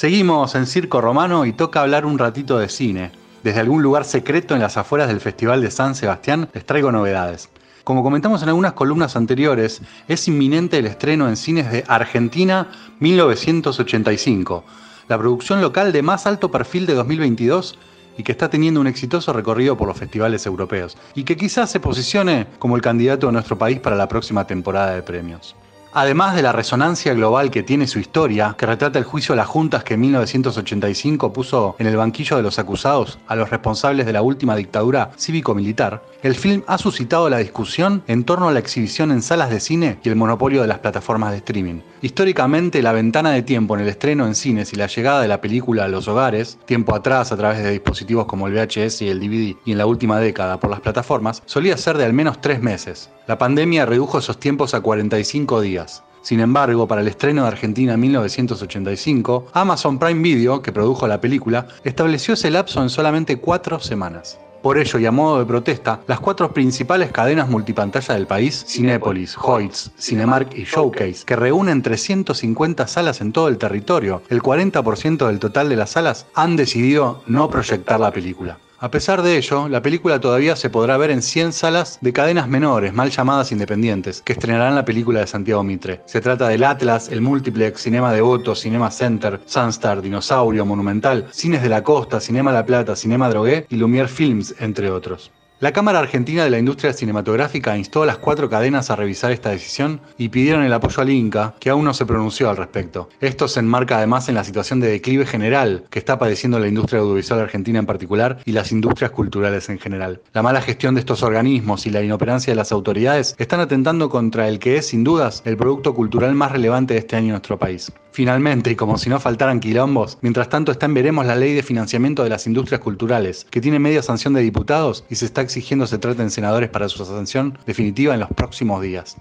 Seguimos en Circo Romano y toca hablar un ratito de cine. Desde algún lugar secreto en las afueras del Festival de San Sebastián les traigo novedades. Como comentamos en algunas columnas anteriores, es inminente el estreno en cines de Argentina 1985, la producción local de más alto perfil de 2022 y que está teniendo un exitoso recorrido por los festivales europeos, y que quizás se posicione como el candidato de nuestro país para la próxima temporada de premios. Además de la resonancia global que tiene su historia, que retrata el juicio a las juntas que en 1985 puso en el banquillo de los acusados a los responsables de la última dictadura cívico-militar, el film ha suscitado la discusión en torno a la exhibición en salas de cine y el monopolio de las plataformas de streaming. Históricamente, la ventana de tiempo en el estreno en cines y la llegada de la película a los hogares, tiempo atrás a través de dispositivos como el VHS y el DVD, y en la última década por las plataformas, solía ser de al menos tres meses. La pandemia redujo esos tiempos a 45 días sin embargo, para el estreno de Argentina en 1985, Amazon Prime Video, que produjo la película, estableció ese lapso en solamente cuatro semanas. Por ello, y a modo de protesta, las cuatro principales cadenas multipantalla del país, Cinépolis, Hoyts, Cinemark y Showcase, que reúnen 350 salas en todo el territorio, el 40% del total de las salas, han decidido no proyectar la película. A pesar de ello, la película todavía se podrá ver en 100 salas de cadenas menores, mal llamadas independientes, que estrenarán la película de Santiago Mitre. Se trata del Atlas, el Multiplex, Cinema Devoto, Cinema Center, Sunstar, Dinosaurio, Monumental, Cines de la Costa, Cinema La Plata, Cinema Drogué y Lumière Films, entre otros. La Cámara Argentina de la Industria Cinematográfica instó a las cuatro cadenas a revisar esta decisión y pidieron el apoyo al Inca, que aún no se pronunció al respecto. Esto se enmarca además en la situación de declive general que está padeciendo la industria audiovisual argentina en particular y las industrias culturales en general. La mala gestión de estos organismos y la inoperancia de las autoridades están atentando contra el que es sin dudas el producto cultural más relevante de este año en nuestro país. Finalmente, y como si no faltaran quilombos, mientras tanto está en veremos la ley de financiamiento de las industrias culturales, que tiene media sanción de diputados y se está exigiendo se traten senadores para su sanción definitiva en los próximos días.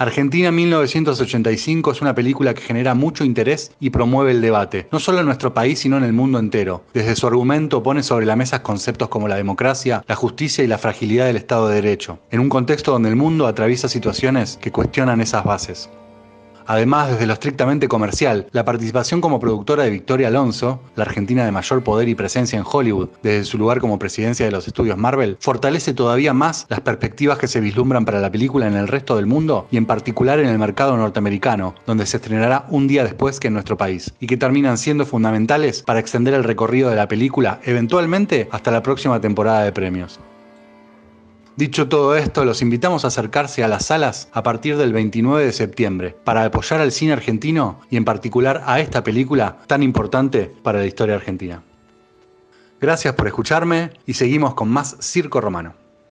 Argentina 1985 es una película que genera mucho interés y promueve el debate, no solo en nuestro país, sino en el mundo entero. Desde su argumento pone sobre la mesa conceptos como la democracia, la justicia y la fragilidad del Estado de Derecho, en un contexto donde el mundo atraviesa situaciones que cuestionan esas bases. Además, desde lo estrictamente comercial, la participación como productora de Victoria Alonso, la argentina de mayor poder y presencia en Hollywood, desde su lugar como presidencia de los estudios Marvel, fortalece todavía más las perspectivas que se vislumbran para la película en el resto del mundo y en particular en el mercado norteamericano, donde se estrenará un día después que en nuestro país, y que terminan siendo fundamentales para extender el recorrido de la película eventualmente hasta la próxima temporada de premios. Dicho todo esto, los invitamos a acercarse a las salas a partir del 29 de septiembre para apoyar al cine argentino y en particular a esta película tan importante para la historia argentina. Gracias por escucharme y seguimos con más Circo Romano.